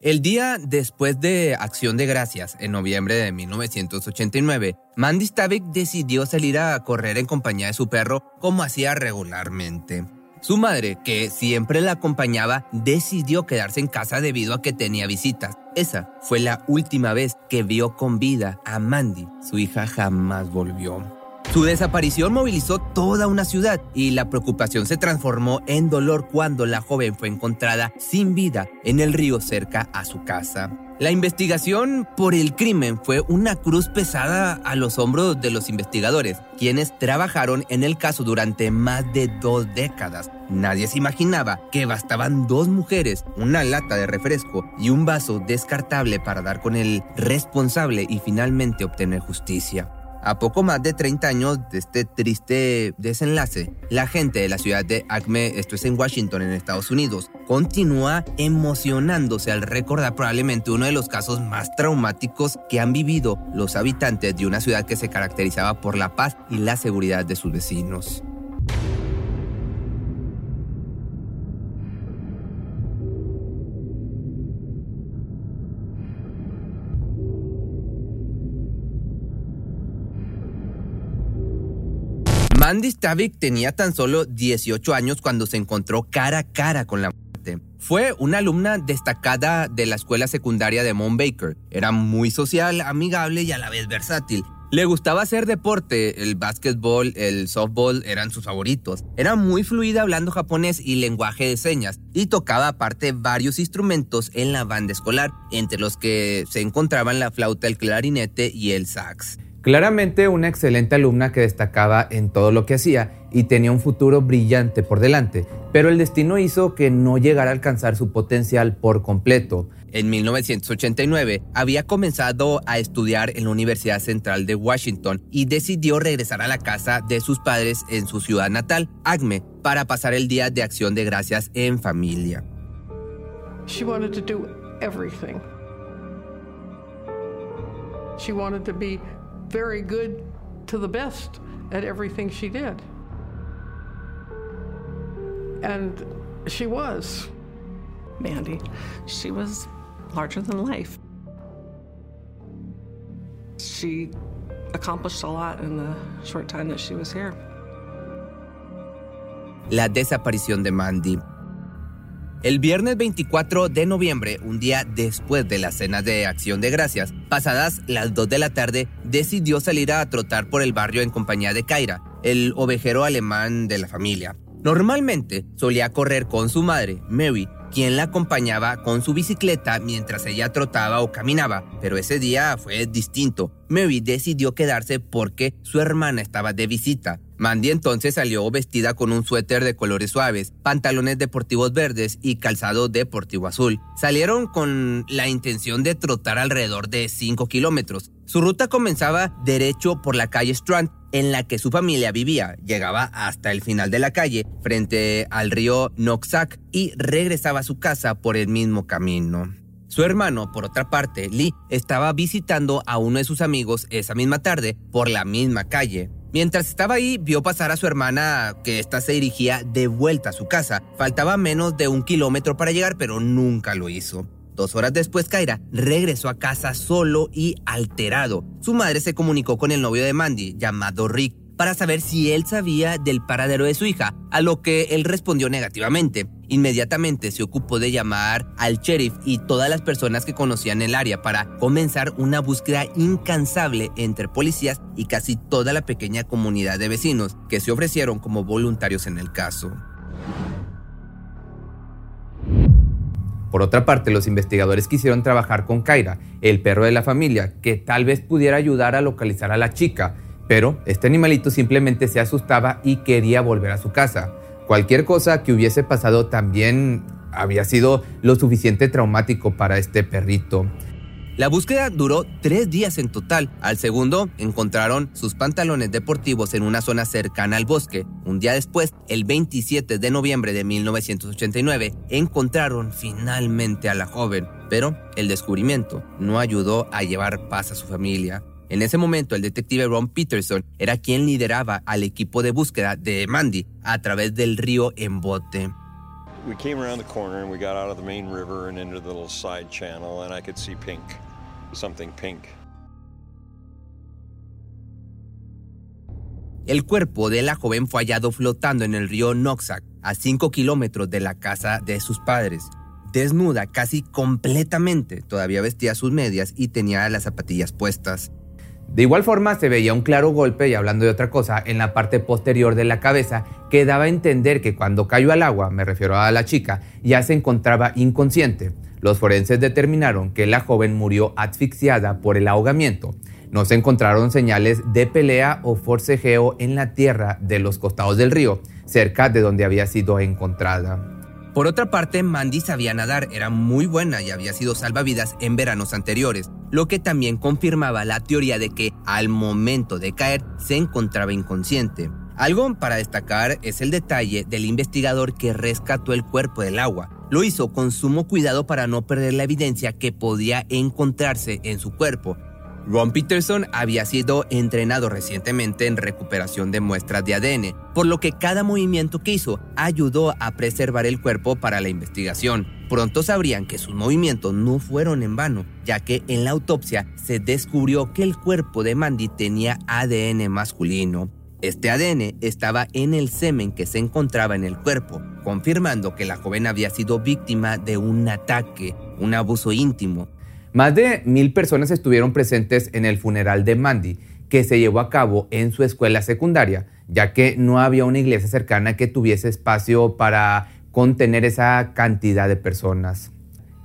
El día después de Acción de Gracias, en noviembre de 1989, Mandy Stavik decidió salir a correr en compañía de su perro como hacía regularmente. Su madre, que siempre la acompañaba, decidió quedarse en casa debido a que tenía visitas. Esa fue la última vez que vio con vida a Mandy. Su hija jamás volvió. Su desaparición movilizó toda una ciudad y la preocupación se transformó en dolor cuando la joven fue encontrada sin vida en el río cerca a su casa. La investigación por el crimen fue una cruz pesada a los hombros de los investigadores, quienes trabajaron en el caso durante más de dos décadas. Nadie se imaginaba que bastaban dos mujeres, una lata de refresco y un vaso descartable para dar con el responsable y finalmente obtener justicia. A poco más de 30 años de este triste desenlace, la gente de la ciudad de Acme, esto es en Washington, en Estados Unidos, continúa emocionándose al recordar probablemente uno de los casos más traumáticos que han vivido los habitantes de una ciudad que se caracterizaba por la paz y la seguridad de sus vecinos. Mandy Stavik tenía tan solo 18 años cuando se encontró cara a cara con la muerte. Fue una alumna destacada de la escuela secundaria de Mount Baker. Era muy social, amigable y a la vez versátil. Le gustaba hacer deporte, el básquetbol, el softball eran sus favoritos. Era muy fluida hablando japonés y lenguaje de señas y tocaba aparte varios instrumentos en la banda escolar, entre los que se encontraban la flauta, el clarinete y el sax. Claramente una excelente alumna que destacaba en todo lo que hacía y tenía un futuro brillante por delante, pero el destino hizo que no llegara a alcanzar su potencial por completo. En 1989 había comenzado a estudiar en la Universidad Central de Washington y decidió regresar a la casa de sus padres en su ciudad natal, Acme, para pasar el día de acción de gracias en familia. She wanted to do everything. She wanted to be very good to the best at everything she did. And she was. Mandy, she was larger than life. She accomplished a lot in the short time that she was here. La desaparición de Mandy el viernes 24 de noviembre, un día después de la cena de Acción de Gracias, pasadas las 2 de la tarde, decidió salir a trotar por el barrio en compañía de Kaira, el ovejero alemán de la familia. Normalmente solía correr con su madre, Mary, quien la acompañaba con su bicicleta mientras ella trotaba o caminaba, pero ese día fue distinto. Mary decidió quedarse porque su hermana estaba de visita. Mandy entonces salió vestida con un suéter de colores suaves, pantalones deportivos verdes y calzado deportivo azul. Salieron con la intención de trotar alrededor de 5 kilómetros. Su ruta comenzaba derecho por la calle Strand, en la que su familia vivía. Llegaba hasta el final de la calle, frente al río Noxac, y regresaba a su casa por el mismo camino. Su hermano, por otra parte, Lee, estaba visitando a uno de sus amigos esa misma tarde por la misma calle. Mientras estaba ahí, vio pasar a su hermana que ésta se dirigía de vuelta a su casa. Faltaba menos de un kilómetro para llegar, pero nunca lo hizo. Dos horas después, Kaira regresó a casa solo y alterado. Su madre se comunicó con el novio de Mandy, llamado Rick, para saber si él sabía del paradero de su hija, a lo que él respondió negativamente. Inmediatamente se ocupó de llamar al sheriff y todas las personas que conocían el área para comenzar una búsqueda incansable entre policías y casi toda la pequeña comunidad de vecinos que se ofrecieron como voluntarios en el caso. Por otra parte, los investigadores quisieron trabajar con Kaira, el perro de la familia, que tal vez pudiera ayudar a localizar a la chica, pero este animalito simplemente se asustaba y quería volver a su casa. Cualquier cosa que hubiese pasado también había sido lo suficiente traumático para este perrito. La búsqueda duró tres días en total. Al segundo, encontraron sus pantalones deportivos en una zona cercana al bosque. Un día después, el 27 de noviembre de 1989, encontraron finalmente a la joven. Pero el descubrimiento no ayudó a llevar paz a su familia. En ese momento, el detective Ron Peterson era quien lideraba al equipo de búsqueda de Mandy a través del río en bote. We came around the corner and we got out of the main river and into the little side channel and I could see pink, something pink. El cuerpo de la joven fue hallado flotando en el río Noxac, a 5 kilómetros de la casa de sus padres. Desnuda casi completamente, todavía vestía sus medias y tenía las zapatillas puestas. De igual forma se veía un claro golpe, y hablando de otra cosa, en la parte posterior de la cabeza que daba a entender que cuando cayó al agua, me refiero a la chica, ya se encontraba inconsciente. Los forenses determinaron que la joven murió asfixiada por el ahogamiento. No se encontraron señales de pelea o forcejeo en la tierra de los costados del río, cerca de donde había sido encontrada. Por otra parte, Mandy sabía nadar, era muy buena y había sido salvavidas en veranos anteriores, lo que también confirmaba la teoría de que al momento de caer se encontraba inconsciente. Algo para destacar es el detalle del investigador que rescató el cuerpo del agua. Lo hizo con sumo cuidado para no perder la evidencia que podía encontrarse en su cuerpo, Ron Peterson había sido entrenado recientemente en recuperación de muestras de ADN, por lo que cada movimiento que hizo ayudó a preservar el cuerpo para la investigación. Pronto sabrían que sus movimientos no fueron en vano, ya que en la autopsia se descubrió que el cuerpo de Mandy tenía ADN masculino. Este ADN estaba en el semen que se encontraba en el cuerpo, confirmando que la joven había sido víctima de un ataque, un abuso íntimo, más de mil personas estuvieron presentes en el funeral de Mandy, que se llevó a cabo en su escuela secundaria, ya que no había una iglesia cercana que tuviese espacio para contener esa cantidad de personas.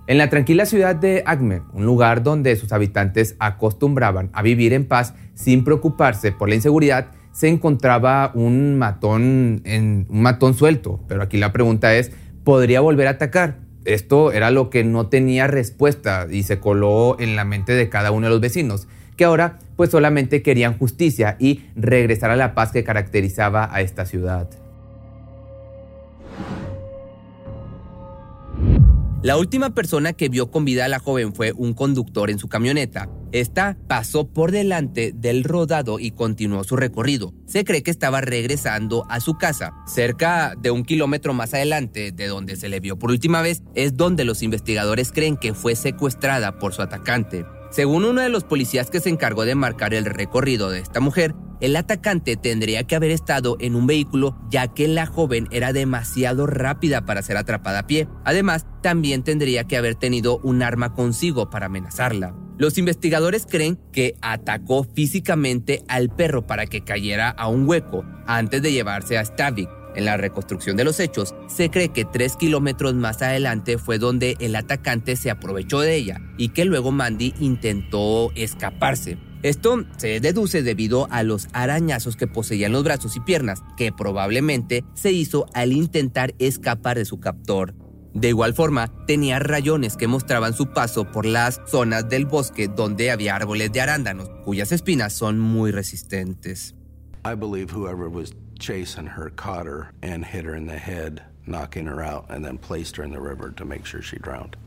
En la tranquila ciudad de Acme, un lugar donde sus habitantes acostumbraban a vivir en paz sin preocuparse por la inseguridad, se encontraba un matón, en, un matón suelto. Pero aquí la pregunta es, ¿podría volver a atacar? Esto era lo que no tenía respuesta y se coló en la mente de cada uno de los vecinos, que ahora pues solamente querían justicia y regresar a la paz que caracterizaba a esta ciudad. La última persona que vio con vida a la joven fue un conductor en su camioneta. Esta pasó por delante del rodado y continuó su recorrido. Se cree que estaba regresando a su casa. Cerca de un kilómetro más adelante de donde se le vio por última vez es donde los investigadores creen que fue secuestrada por su atacante. Según uno de los policías que se encargó de marcar el recorrido de esta mujer, el atacante tendría que haber estado en un vehículo ya que la joven era demasiado rápida para ser atrapada a pie. Además, también tendría que haber tenido un arma consigo para amenazarla. Los investigadores creen que atacó físicamente al perro para que cayera a un hueco antes de llevarse a Stavik. En la reconstrucción de los hechos, se cree que tres kilómetros más adelante fue donde el atacante se aprovechó de ella y que luego Mandy intentó escaparse. Esto se deduce debido a los arañazos que poseía en los brazos y piernas, que probablemente se hizo al intentar escapar de su captor. De igual forma, tenía rayones que mostraban su paso por las zonas del bosque donde había árboles de arándanos, cuyas espinas son muy resistentes. I believe whoever was chasing her caught her and hit her in the head, knocking her out, and then placed her in the river to make sure she drowned.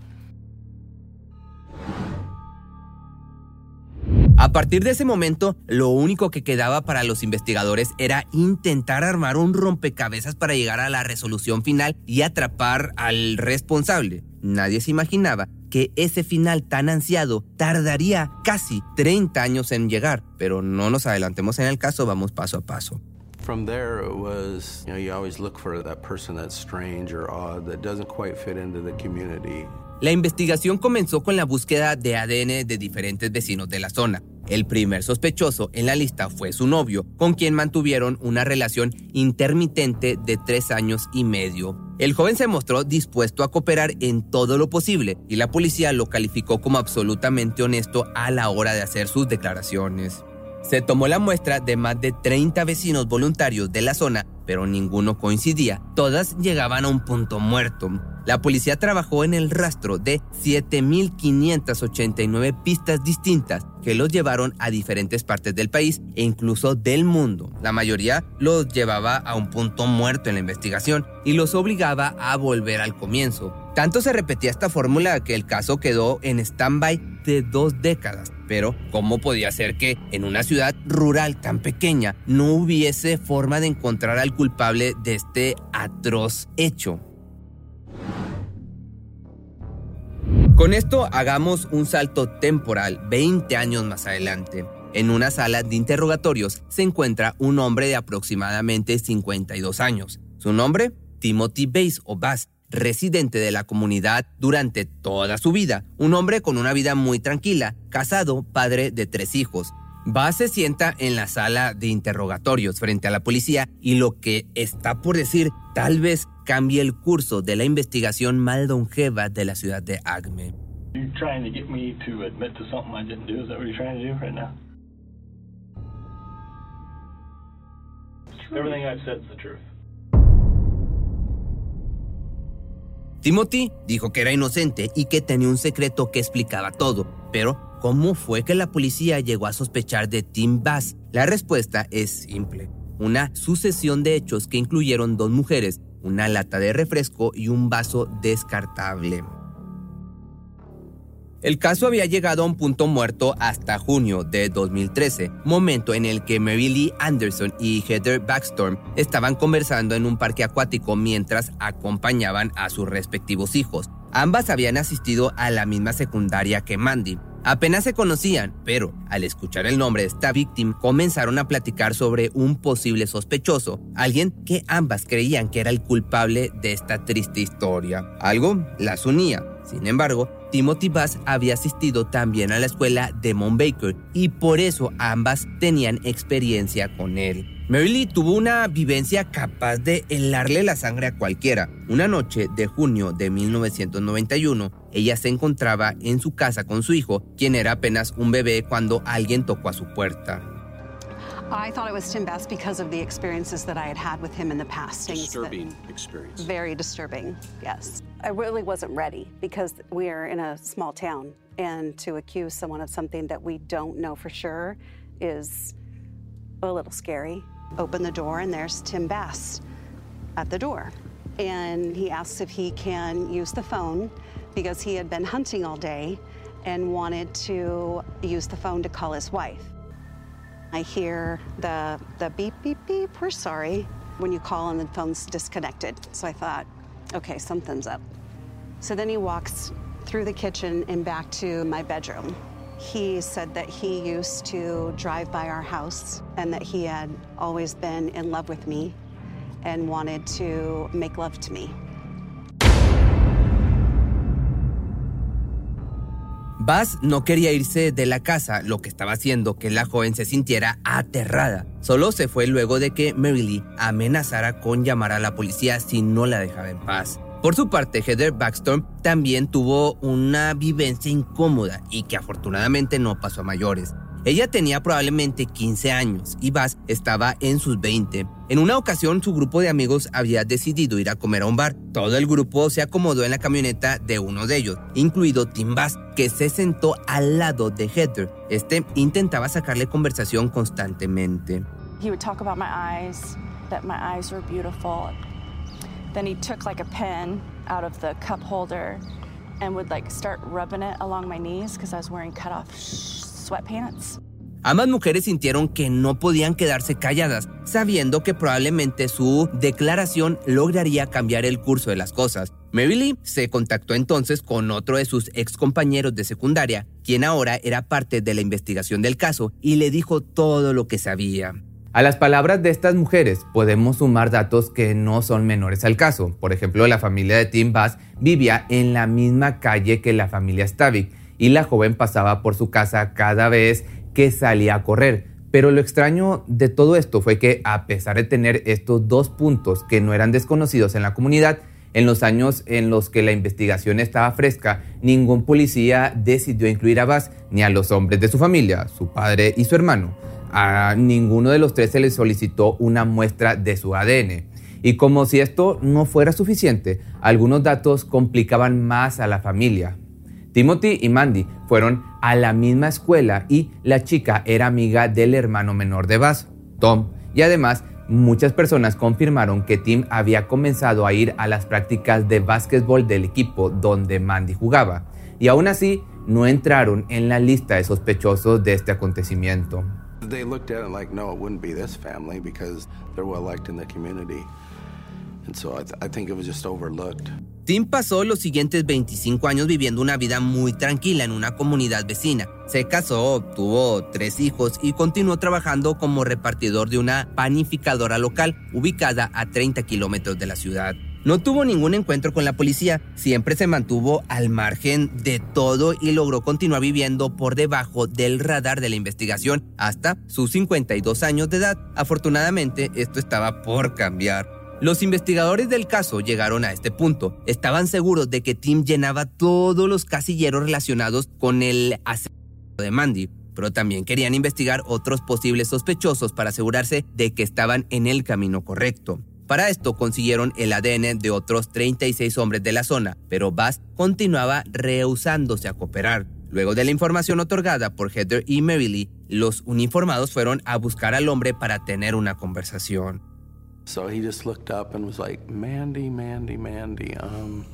A partir de ese momento, lo único que quedaba para los investigadores era intentar armar un rompecabezas para llegar a la resolución final y atrapar al responsable. Nadie se imaginaba que ese final tan ansiado tardaría casi 30 años en llegar, pero no nos adelantemos en el caso, vamos paso a paso. From there, it was, you know, you always look for that person that's strange or odd that doesn't quite fit into the community. La investigación comenzó con la búsqueda de ADN de diferentes vecinos de la zona. El primer sospechoso en la lista fue su novio, con quien mantuvieron una relación intermitente de tres años y medio. El joven se mostró dispuesto a cooperar en todo lo posible y la policía lo calificó como absolutamente honesto a la hora de hacer sus declaraciones. Se tomó la muestra de más de 30 vecinos voluntarios de la zona, pero ninguno coincidía. Todas llegaban a un punto muerto. La policía trabajó en el rastro de 7.589 pistas distintas que los llevaron a diferentes partes del país e incluso del mundo. La mayoría los llevaba a un punto muerto en la investigación y los obligaba a volver al comienzo. Tanto se repetía esta fórmula que el caso quedó en stand-by de dos décadas. Pero, ¿cómo podía ser que en una ciudad rural tan pequeña no hubiese forma de encontrar al culpable de este atroz hecho? Con esto hagamos un salto temporal 20 años más adelante. En una sala de interrogatorios se encuentra un hombre de aproximadamente 52 años. Su nombre, Timothy Bass o Bass, residente de la comunidad durante toda su vida, un hombre con una vida muy tranquila, casado, padre de tres hijos. Bass se sienta en la sala de interrogatorios frente a la policía y lo que está por decir tal vez cambie el curso de la investigación más longeva de la ciudad de Acme. Everything I've said is the truth. Timothy dijo que era inocente y que tenía un secreto que explicaba todo, pero ¿cómo fue que la policía llegó a sospechar de Tim Bass? La respuesta es simple, una sucesión de hechos que incluyeron dos mujeres, una lata de refresco y un vaso descartable. El caso había llegado a un punto muerto hasta junio de 2013, momento en el que Mary Lee Anderson y Heather Backstorm estaban conversando en un parque acuático mientras acompañaban a sus respectivos hijos. Ambas habían asistido a la misma secundaria que Mandy. Apenas se conocían, pero al escuchar el nombre de esta víctima comenzaron a platicar sobre un posible sospechoso, alguien que ambas creían que era el culpable de esta triste historia. Algo las unía. Sin embargo, Timothy Bass había asistido también a la escuela de Mount Baker y por eso ambas tenían experiencia con él. Mary tuvo una vivencia capaz de helarle la sangre a cualquiera. Una noche de junio de 1991, ella se encontraba en su casa con su hijo, quien era apenas un bebé cuando alguien tocó a su puerta. I thought it was Tim Bass because of the experiences that I had had with him in the past. Disturbing experience. Very disturbing, yes. I really wasn't ready because we are in a small town, and to accuse someone of something that we don't know for sure is a little scary. Open the door, and there's Tim Bass at the door. And he asks if he can use the phone because he had been hunting all day and wanted to use the phone to call his wife. I hear the, the beep, beep, beep, we're sorry, when you call and the phone's disconnected. So I thought, okay, something's up. So then he walks through the kitchen and back to my bedroom. He said that he used to drive by our house and that he had always been in love with me and wanted to make love to me. Bass no quería irse de la casa, lo que estaba haciendo que la joven se sintiera aterrada. Solo se fue luego de que Mary Lee amenazara con llamar a la policía si no la dejaba en paz. Por su parte, Heather Backstorm también tuvo una vivencia incómoda y que afortunadamente no pasó a mayores. Ella tenía probablemente 15 años y Bass estaba en sus 20. En una ocasión su grupo de amigos había decidido ir a comer a un bar. Todo el grupo se acomodó en la camioneta de uno de ellos, incluido Tim Bass, que se sentó al lado de Heather. Este intentaba sacarle conversación constantemente. He would talk about my eyes, that my eyes were beautiful. Then he took like a pen out of the cup holder and would like start rubbing it along my knees because I was wearing cut off sweatpants. Ambas mujeres sintieron que no podían quedarse calladas, sabiendo que probablemente su declaración lograría cambiar el curso de las cosas. Mary Lee se contactó entonces con otro de sus ex compañeros de secundaria, quien ahora era parte de la investigación del caso, y le dijo todo lo que sabía. A las palabras de estas mujeres podemos sumar datos que no son menores al caso. Por ejemplo, la familia de Tim Bass vivía en la misma calle que la familia Stavik y la joven pasaba por su casa cada vez que salía a correr. Pero lo extraño de todo esto fue que a pesar de tener estos dos puntos que no eran desconocidos en la comunidad, en los años en los que la investigación estaba fresca, ningún policía decidió incluir a Bass ni a los hombres de su familia, su padre y su hermano. A ninguno de los tres se les solicitó una muestra de su ADN. Y como si esto no fuera suficiente, algunos datos complicaban más a la familia. Timothy y Mandy fueron a la misma escuela y la chica era amiga del hermano menor de Bass, Tom, y además muchas personas confirmaron que Tim había comenzado a ir a las prácticas de básquetbol del equipo donde Mandy jugaba, y aún así no entraron en la lista de sospechosos de este acontecimiento. They looked at it like, no, it wouldn't be this family because they're well liked in the community. Tim pasó los siguientes 25 años viviendo una vida muy tranquila en una comunidad vecina. Se casó, tuvo tres hijos y continuó trabajando como repartidor de una panificadora local ubicada a 30 kilómetros de la ciudad. No tuvo ningún encuentro con la policía, siempre se mantuvo al margen de todo y logró continuar viviendo por debajo del radar de la investigación hasta sus 52 años de edad. Afortunadamente, esto estaba por cambiar. Los investigadores del caso llegaron a este punto. Estaban seguros de que Tim llenaba todos los casilleros relacionados con el asesinato de Mandy, pero también querían investigar otros posibles sospechosos para asegurarse de que estaban en el camino correcto. Para esto consiguieron el ADN de otros 36 hombres de la zona, pero Bass continuaba rehusándose a cooperar. Luego de la información otorgada por Heather y Lee, los uniformados fueron a buscar al hombre para tener una conversación. So he just looked up and was like, Mandy, Mandy, Mandy. Um,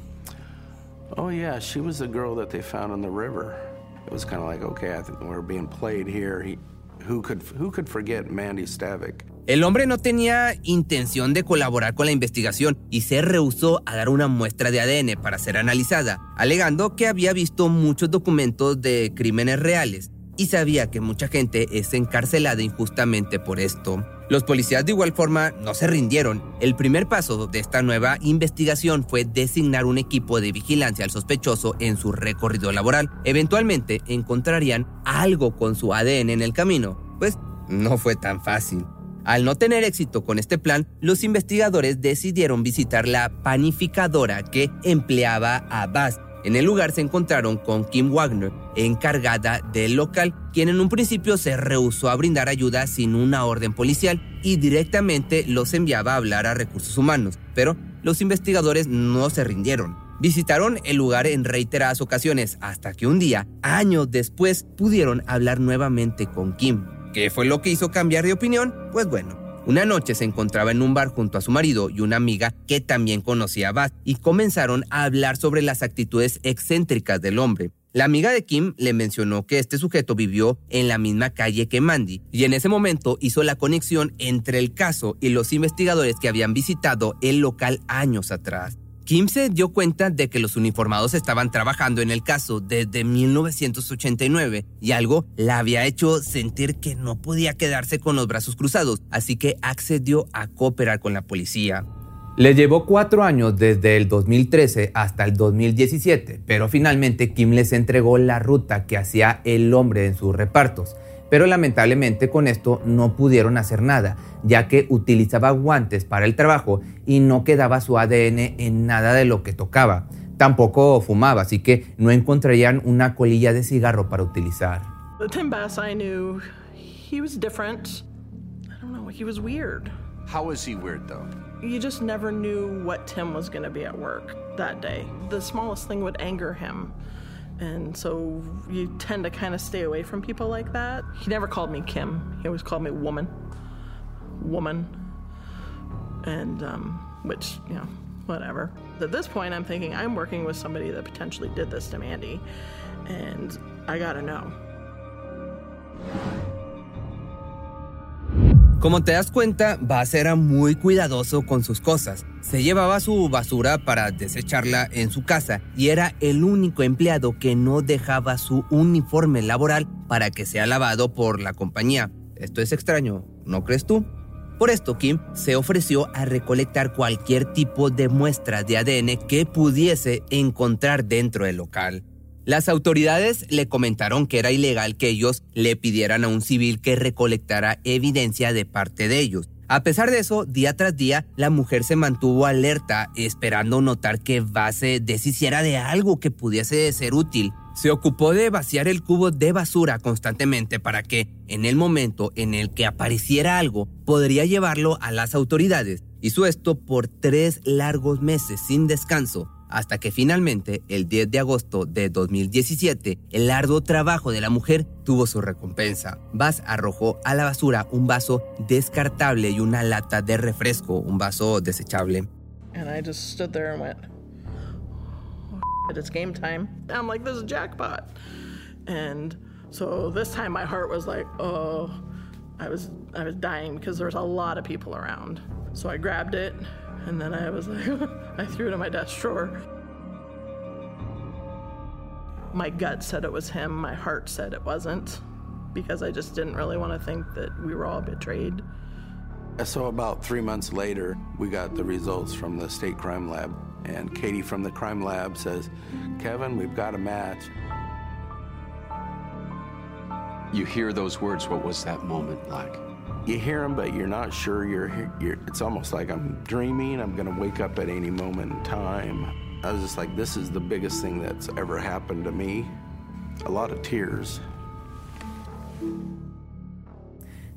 oh yeah, she was the girl that they found in the river. It was kind of like, okay, I think we're being played here. He, who could who could forget Mandy Stavik? El hombre no tenía intención de colaborar con la investigación y se rehusó a dar una muestra de ADN para ser analizada, alegando que había visto muchos documentos de crímenes reales y sabía que mucha gente es encarcelada injustamente por esto. Los policías de igual forma no se rindieron. El primer paso de esta nueva investigación fue designar un equipo de vigilancia al sospechoso en su recorrido laboral. Eventualmente encontrarían algo con su ADN en el camino. Pues no fue tan fácil. Al no tener éxito con este plan, los investigadores decidieron visitar la panificadora que empleaba a Bass en el lugar se encontraron con Kim Wagner, encargada del local, quien en un principio se rehusó a brindar ayuda sin una orden policial y directamente los enviaba a hablar a recursos humanos, pero los investigadores no se rindieron. Visitaron el lugar en reiteradas ocasiones hasta que un día, años después, pudieron hablar nuevamente con Kim. ¿Qué fue lo que hizo cambiar de opinión? Pues bueno, una noche se encontraba en un bar junto a su marido y una amiga que también conocía a Bass y comenzaron a hablar sobre las actitudes excéntricas del hombre. La amiga de Kim le mencionó que este sujeto vivió en la misma calle que Mandy y en ese momento hizo la conexión entre el caso y los investigadores que habían visitado el local años atrás. Kim se dio cuenta de que los uniformados estaban trabajando en el caso desde 1989 y algo la había hecho sentir que no podía quedarse con los brazos cruzados, así que accedió a cooperar con la policía. Le llevó cuatro años desde el 2013 hasta el 2017, pero finalmente Kim les entregó la ruta que hacía el hombre en sus repartos. Pero lamentablemente con esto no pudieron hacer nada, ya que utilizaba guantes para el trabajo y no quedaba su ADN en nada de lo que tocaba. Tampoco fumaba, así que no encontrarían una colilla de cigarro para utilizar. The Tim Bass I knew, he was different. I don't know, he was weird. How was he weird though? You just never knew what Tim was going to be at work that day. The smallest thing would anger him. And so you tend to kind of stay away from people like that. He never called me Kim. He always called me woman. Woman. And, um, which, you know, whatever. At this point, I'm thinking I'm working with somebody that potentially did this to Mandy. And I gotta know. Como te das cuenta, Bass era muy cuidadoso con sus cosas. Se llevaba su basura para desecharla en su casa y era el único empleado que no dejaba su uniforme laboral para que sea lavado por la compañía. Esto es extraño, ¿no crees tú? Por esto, Kim se ofreció a recolectar cualquier tipo de muestra de ADN que pudiese encontrar dentro del local. Las autoridades le comentaron que era ilegal que ellos le pidieran a un civil que recolectara evidencia de parte de ellos. A pesar de eso, día tras día, la mujer se mantuvo alerta, esperando notar que Base deshiciera de algo que pudiese ser útil. Se ocupó de vaciar el cubo de basura constantemente para que, en el momento en el que apareciera algo, podría llevarlo a las autoridades. Hizo esto por tres largos meses sin descanso, hasta que finalmente, el 10 de agosto de 2017, el arduo trabajo de la mujer tuvo su recompensa. Bass arrojó a la basura un vaso descartable y una lata de refresco, un vaso desechable. And I just stood there and went, oh, it's game time. I'm like, this is jackpot. And so this time my heart was like, oh, I was I was dying because there was a lot of people around. So I grabbed it and then I was like I threw it in my desk drawer. My gut said it was him, my heart said it wasn't because I just didn't really want to think that we were all betrayed. So about three months later, we got the results from the state crime lab. And Katie from the crime lab says, Kevin, we've got a match. You hear those words. What was that moment like? You hear them, but you're not sure you're, you're it's almost like I'm dreaming. I'm going to wake up at any moment in time. I was just like, this is the biggest thing that's ever happened to me. A lot of tears.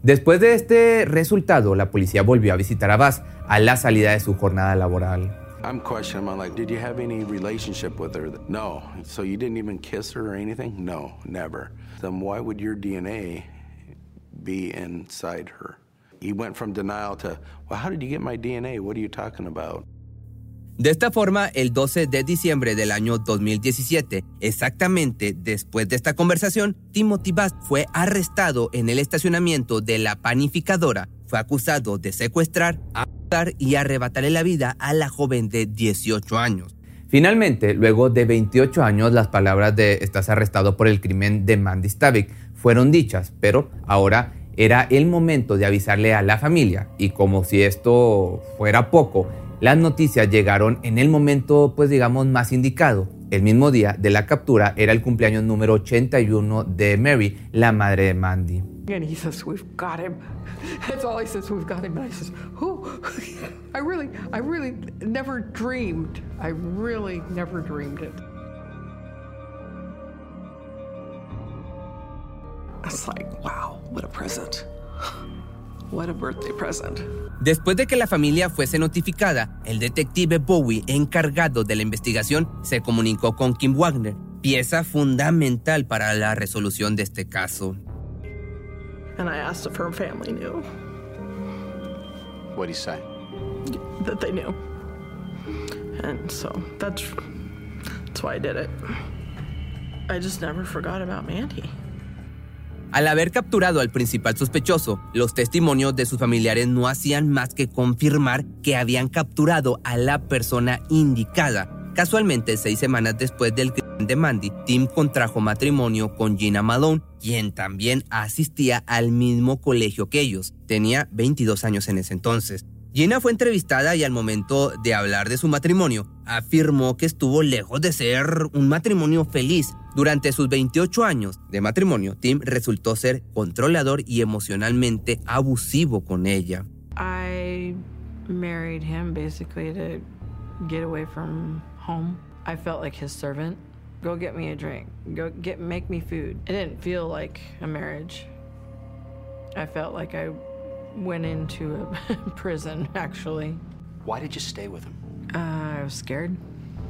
Después de este resultado, la policía volvió a visitar a Bass a la salida de su jornada laboral. I'm questioning him. I'm like, did you have any relationship with her? No. So you didn't even kiss her or anything? No, never. Then why would your DNA be inside her? He went from denial to, well, how did you get my DNA? What are you talking about? De esta forma, el 12 de diciembre del año 2017, exactamente después de esta conversación, Timothy Bass fue arrestado en el estacionamiento de la panificadora. Fue acusado de secuestrar, abusar y arrebatarle la vida a la joven de 18 años. Finalmente, luego de 28 años, las palabras de estás arrestado por el crimen de Mandy Stavik fueron dichas, pero ahora era el momento de avisarle a la familia y como si esto fuera poco, las noticias llegaron en el momento, pues digamos, más indicado. El mismo día de la captura era el cumpleaños número 81 de Mary, la madre de Mandy. And he says, "We've got him." That's all he says. We've got him. And says, "Who?" I really, I really never dreamed. I really never dreamed it. Después de que la familia fuese notificada, el detective Bowie, encargado de la investigación, se comunicó con Kim Wagner, pieza fundamental para la resolución de este caso. And I asked if her family knew What'd he say? that they knew. And so that's that's why I did it. I just never forgot about Mandy. Al haber capturado al principal sospechoso, los testimonios de sus familiares no hacían más que confirmar que habían capturado a la persona indicada. Casualmente, seis semanas después del crimen de Mandy, Tim contrajo matrimonio con Gina Malone, quien también asistía al mismo colegio que ellos. Tenía 22 años en ese entonces. Gina fue entrevistada y al momento de hablar de su matrimonio, afirmó que estuvo lejos de ser un matrimonio feliz. Durante sus 28 años de matrimonio, Tim resultó ser controlador y emocionalmente abusivo con ella. I married him basically to get away from home. I felt like his servant. Go get me a drink. Go get make me food. It didn't feel like a marriage. I felt like I went into a prison actually. Why did you stay with him? Uh, I was scared.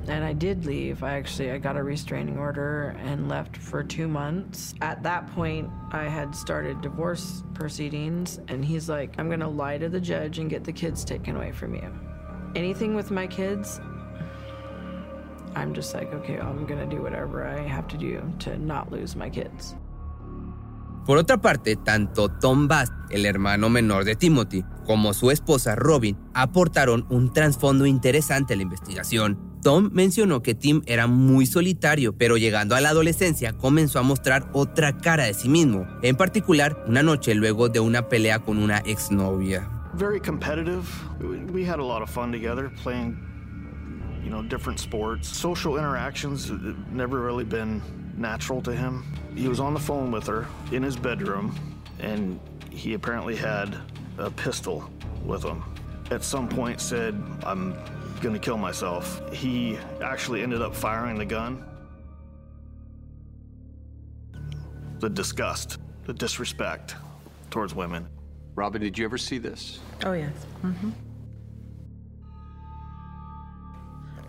And I did leave. I actually I got a restraining order and left for 2 months. At that point, I had started divorce proceedings and he's like, "I'm going to lie to the judge and get the kids taken away from you." Anything with my kids, I'm just like, "Okay, I'm going to do whatever I have to do to not lose my kids." Por otra parte, tanto Tom Bass, el hermano menor de Timothy, como su esposa Robin aportaron un trasfondo interesante a la investigación. Tom mencionó que Tim era muy solitario, pero llegando a la adolescencia comenzó a mostrar otra cara de sí mismo, en particular una noche luego de una pelea con una exnovia. Very competitive. We had a lot of fun together playing, different sports. Social interactions never really been natural to him. He was on the phone with her in his bedroom, and he apparently had a pistol with him. At some point, said, "I'm gonna kill myself." He actually ended up firing the gun. The disgust, the disrespect towards women. Robin, did you ever see this? Oh yes. Mm-hmm.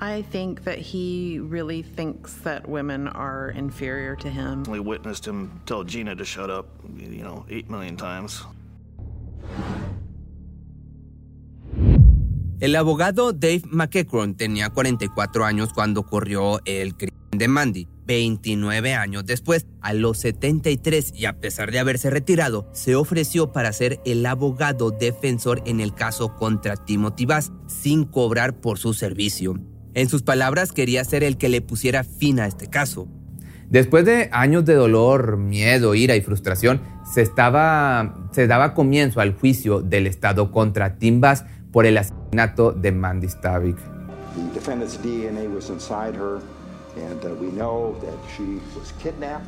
I think that he really thinks that women are inferior to him. We witnessed him tell Gina to shut up, you know, eight million times. El abogado Dave McEachron tenía 44 años cuando ocurrió el crimen de Mandy. 29 años después, a los 73 y a pesar de haberse retirado, se ofreció para ser el abogado defensor en el caso contra Timothy Bass, sin cobrar por su servicio. En sus palabras, quería ser el que le pusiera fin a este caso. Después de años de dolor, miedo, ira y frustración, se, estaba, se daba comienzo al juicio del Estado contra Tim Bass por el asesinato de Mandy Stavik. The defendant's DNA was inside her, and uh, we know that she was kidnapped,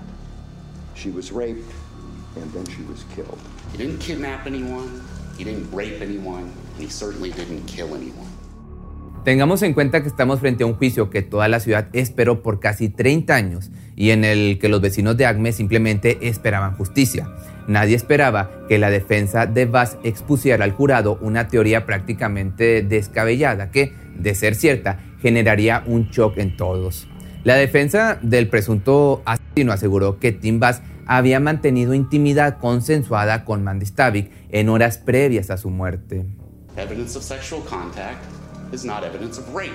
she was raped, and then she was killed. He didn't kidnap anyone, he didn't rape anyone, and he certainly didn't kill anyone. Tengamos en cuenta que estamos frente a un juicio que toda la ciudad esperó por casi 30 años y en el que los vecinos de Acme simplemente esperaban justicia. Nadie esperaba que la defensa de Bass expusiera al jurado una teoría prácticamente descabellada que, de ser cierta, generaría un shock en todos. La defensa del presunto asesino aseguró que Tim Bass había mantenido intimidad consensuada con Mandy Stavik en horas previas a su muerte. Evidence of sexual contact is not evidence of rape.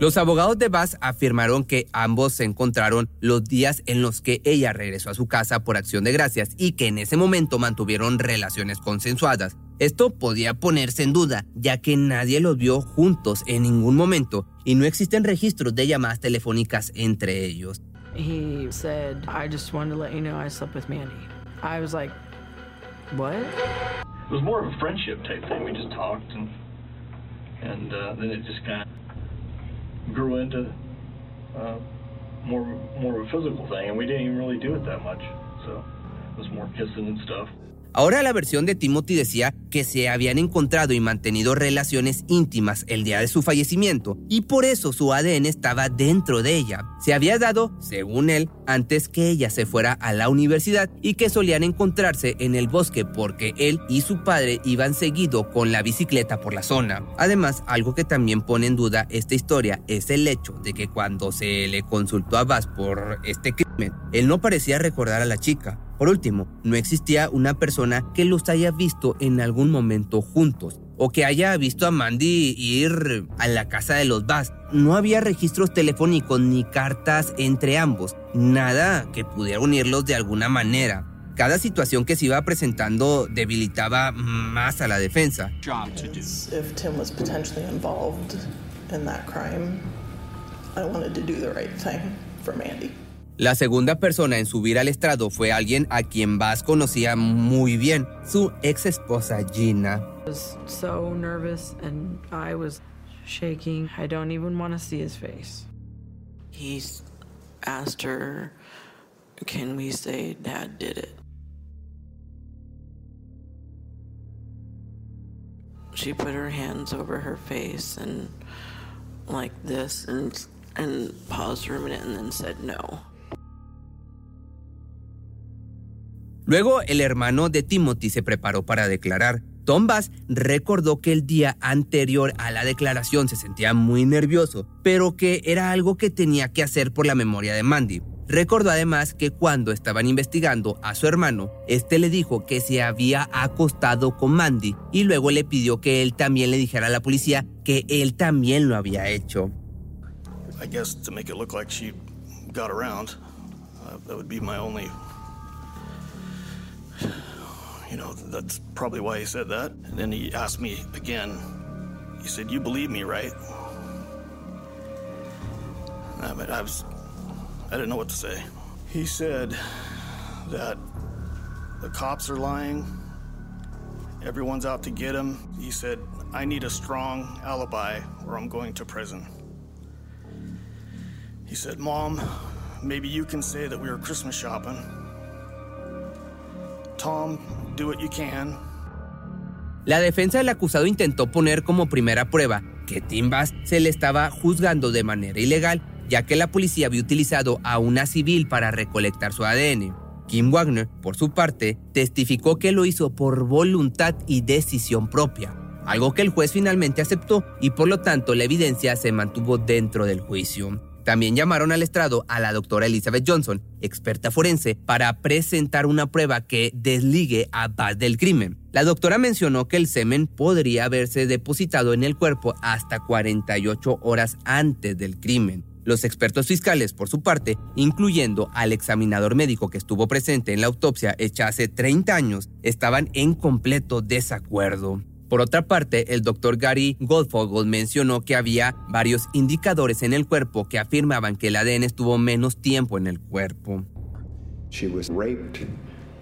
Los abogados de Bass afirmaron que ambos se encontraron los días en los que ella regresó a su casa por acción de gracias y que en ese momento mantuvieron relaciones consensuadas. Esto podía ponerse en duda, ya que nadie los vio juntos en ningún momento y no existen registros de llamadas telefónicas entre ellos. He said, I just wanted to let you know I slept with Mandy. I was like, what? It was more of a friendship type thing. We just talked, and and uh, then it just kind of grew into uh, more more of a physical thing, and we didn't even really do it that much. So it was more kissing and stuff. Ahora la versión de Timothy decía que se habían encontrado y mantenido relaciones íntimas el día de su fallecimiento y por eso su ADN estaba dentro de ella. Se había dado, según él, antes que ella se fuera a la universidad y que solían encontrarse en el bosque porque él y su padre iban seguido con la bicicleta por la zona. Además, algo que también pone en duda esta historia es el hecho de que cuando se le consultó a Bass por este crimen, él no parecía recordar a la chica. Por último, no existía una persona que los haya visto en algún momento juntos o que haya visto a Mandy ir a la casa de los Bass. No había registros telefónicos ni cartas entre ambos, nada que pudiera unirlos de alguna manera. Cada situación que se iba presentando debilitaba más a la defensa. Mandy. La segunda persona en subir al estrado fue alguien a quien Bass conocía muy bien, su ex esposa Gina. I was so nervous and I was shaking. I don't even want to see his face. He's asked her, Can we say dad did it? She put her hands over her face and like this and and paused for a minute and then said no. Luego el hermano de Timothy se preparó para declarar. Tom Bass recordó que el día anterior a la declaración se sentía muy nervioso, pero que era algo que tenía que hacer por la memoria de Mandy. Recordó además que cuando estaban investigando a su hermano, este le dijo que se había acostado con Mandy y luego le pidió que él también le dijera a la policía que él también lo había hecho. I guess to make it look like she got around, uh, that would be my only. You know, that's probably why he said that. And then he asked me again. He said, "You believe me, right?" I, mean, I was, I didn't know what to say. He said that the cops are lying. Everyone's out to get him. He said, "I need a strong alibi, or I'm going to prison." He said, Mom, maybe you can say that we were Christmas shopping. Tom, do what you can. La defensa del acusado intentó poner como primera prueba que Tim Bass se le estaba juzgando de manera ilegal, ya que la policía había utilizado a una civil para recolectar su ADN. Kim Wagner, por su parte, testificó que lo hizo por voluntad y decisión propia. algo que el juez finalmente aceptó y por lo tanto la evidencia se mantuvo dentro del juicio. También llamaron al estrado a la doctora Elizabeth Johnson, experta forense, para presentar una prueba que desligue a Bass del crimen. La doctora mencionó que el semen podría haberse depositado en el cuerpo hasta 48 horas antes del crimen. Los expertos fiscales, por su parte, incluyendo al examinador médico que estuvo presente en la autopsia hecha hace 30 años, estaban en completo desacuerdo. Por otra parte, el doctor Gary Goldfogel mencionó que había varios indicadores en el cuerpo que afirmaban que el ADN estuvo menos tiempo en el cuerpo. She was raped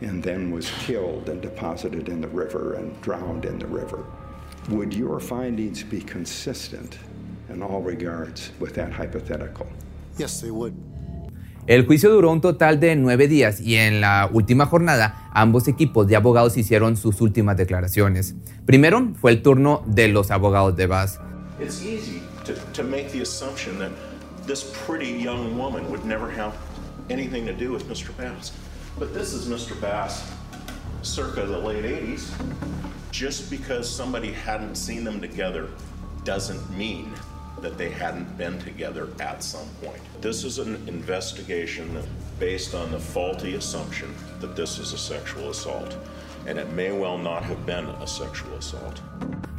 and then was killed and deposited in the river and drowned in the river. Would your findings be consistent in all regards with that hypothetical? Yes, they would. El juicio duró un total de nueve días y en la última jornada ambos equipos de abogados hicieron sus últimas declaraciones. Primero fue el turno de los abogados de Bass. But this is Mr. Bass circa the late 80s. Just because somebody hadn't seen them together doesn't mean that they hadn't been together at some point. This is an investigation based on the faulty assumption that this is a sexual assault, and it may well not have been a sexual assault.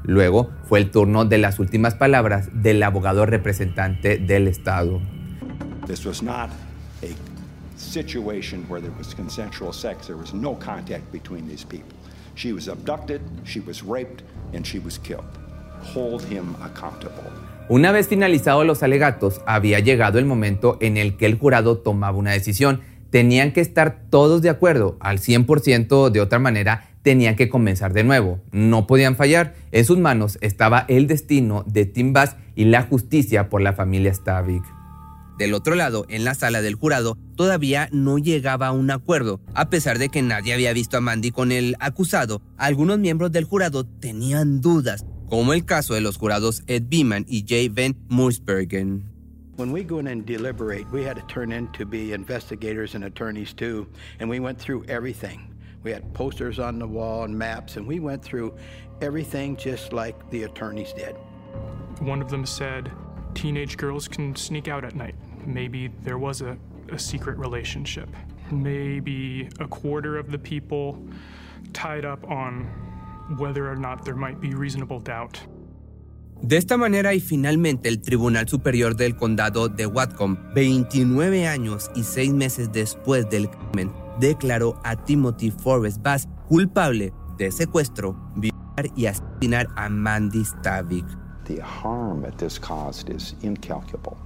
Luego fue el turno de las últimas palabras del abogado representante del Estado. This was not a situation where there was consensual sex. There was no contact between these people. She was abducted, she was raped, and she was killed. Hold him accountable. Una vez finalizados los alegatos, había llegado el momento en el que el jurado tomaba una decisión. Tenían que estar todos de acuerdo al 100%, de otra manera tenían que comenzar de nuevo. No podían fallar. En sus manos estaba el destino de Tim Bass y la justicia por la familia Stavik. Del otro lado, en la sala del jurado, todavía no llegaba a un acuerdo. A pesar de que nadie había visto a Mandy con el acusado, algunos miembros del jurado tenían dudas como el caso de los jurados Ed Beeman y J. Van Moorsbergen. When we go in and deliberate, we had to turn in to be investigators and attorneys too, and we went through everything. We had posters on the wall and maps, and we went through everything just like the attorneys did. One of them said, teenage girls can sneak out at night. Maybe there was a, a secret relationship. Maybe a quarter of the people tied up on whether or not there might be reasonable doubt. De esta manera y finalmente el Tribunal Superior del Condado de Whatcom, 29 años y 6 meses después del crimen, declaró a Timothy Forrest Bass culpable de secuestro, violar y asesinar a Mandy Stavik. The harm that this caused is incalculable.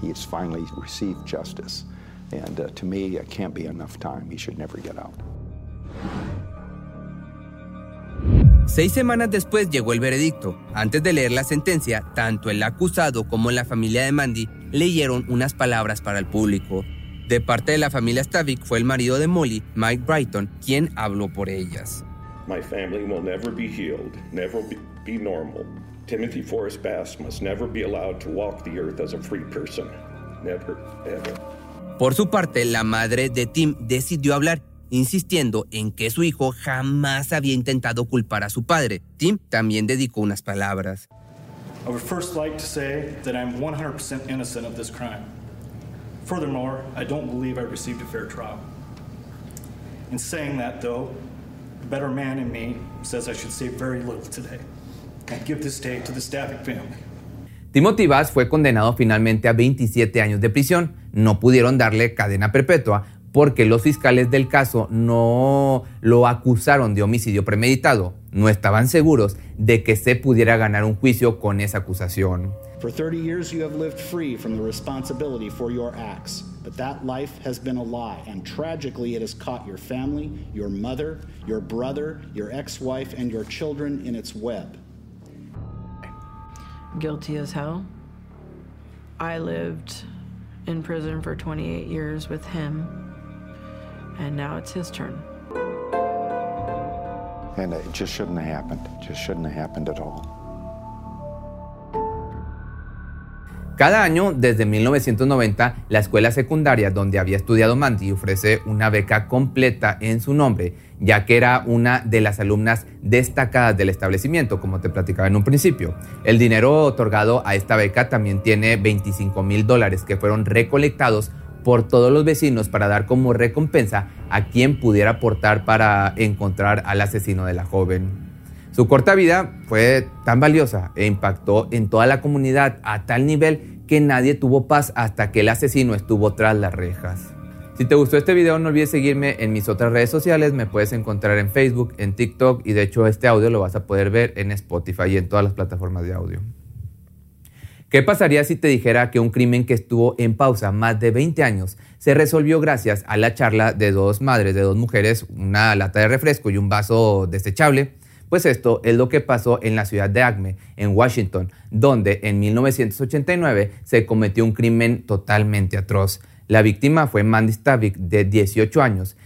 He has finally received justice. And uh, to me, it can't be enough time. He should never get out. Seis semanas después llegó el veredicto. Antes de leer la sentencia, tanto el acusado como la familia de Mandy leyeron unas palabras para el público. De parte de la familia Stavik fue el marido de Molly, Mike Brighton, quien habló por ellas. My family will never be healed, never be, be normal. Timothy Forrest Bass must never be allowed to walk the earth as a free person. Never, ever. Por su parte, la madre de Tim decidió hablar insistiendo en que su hijo jamás había intentado culpar a su padre. Tim también dedicó unas palabras. I would first like to say that I'm 100% innocent of this crime. Furthermore, I don't believe I received a fair trial. In saying that, though, the better man in me says I should say very little today and give this day to the Stavic family. Timothy Bass fue condenado finalmente a 27 años de prisión. No pudieron darle cadena perpetua, porque los fiscales del caso no lo acusaron de homicidio premeditado. No estaban seguros de que se pudiera ganar un juicio con esa acusación. For 30 years you have lived free from the responsibility for your acts, but that life has been a lie, and tragically it has caught your family, your mother, your brother, your ex-wife, and your children in its web. Guilty as hell. I lived in prison for 28 years with him, and now it's his turn. And it just shouldn't have happened. It just shouldn't have happened at all. Cada año, desde 1990, la escuela secundaria donde había estudiado Mandy ofrece una beca completa en su nombre, ya que era una de las alumnas destacadas del establecimiento, como te platicaba en un principio. El dinero otorgado a esta beca también tiene 25 mil dólares que fueron recolectados por todos los vecinos para dar como recompensa a quien pudiera aportar para encontrar al asesino de la joven. Su corta vida fue tan valiosa e impactó en toda la comunidad a tal nivel que nadie tuvo paz hasta que el asesino estuvo tras las rejas. Si te gustó este video no olvides seguirme en mis otras redes sociales, me puedes encontrar en Facebook, en TikTok y de hecho este audio lo vas a poder ver en Spotify y en todas las plataformas de audio. ¿Qué pasaría si te dijera que un crimen que estuvo en pausa más de 20 años se resolvió gracias a la charla de dos madres, de dos mujeres, una lata de refresco y un vaso desechable? Pues esto es lo que pasó en la ciudad de Acme, en Washington, donde en 1989 se cometió un crimen totalmente atroz. La víctima fue Mandy Stavik, de 18 años,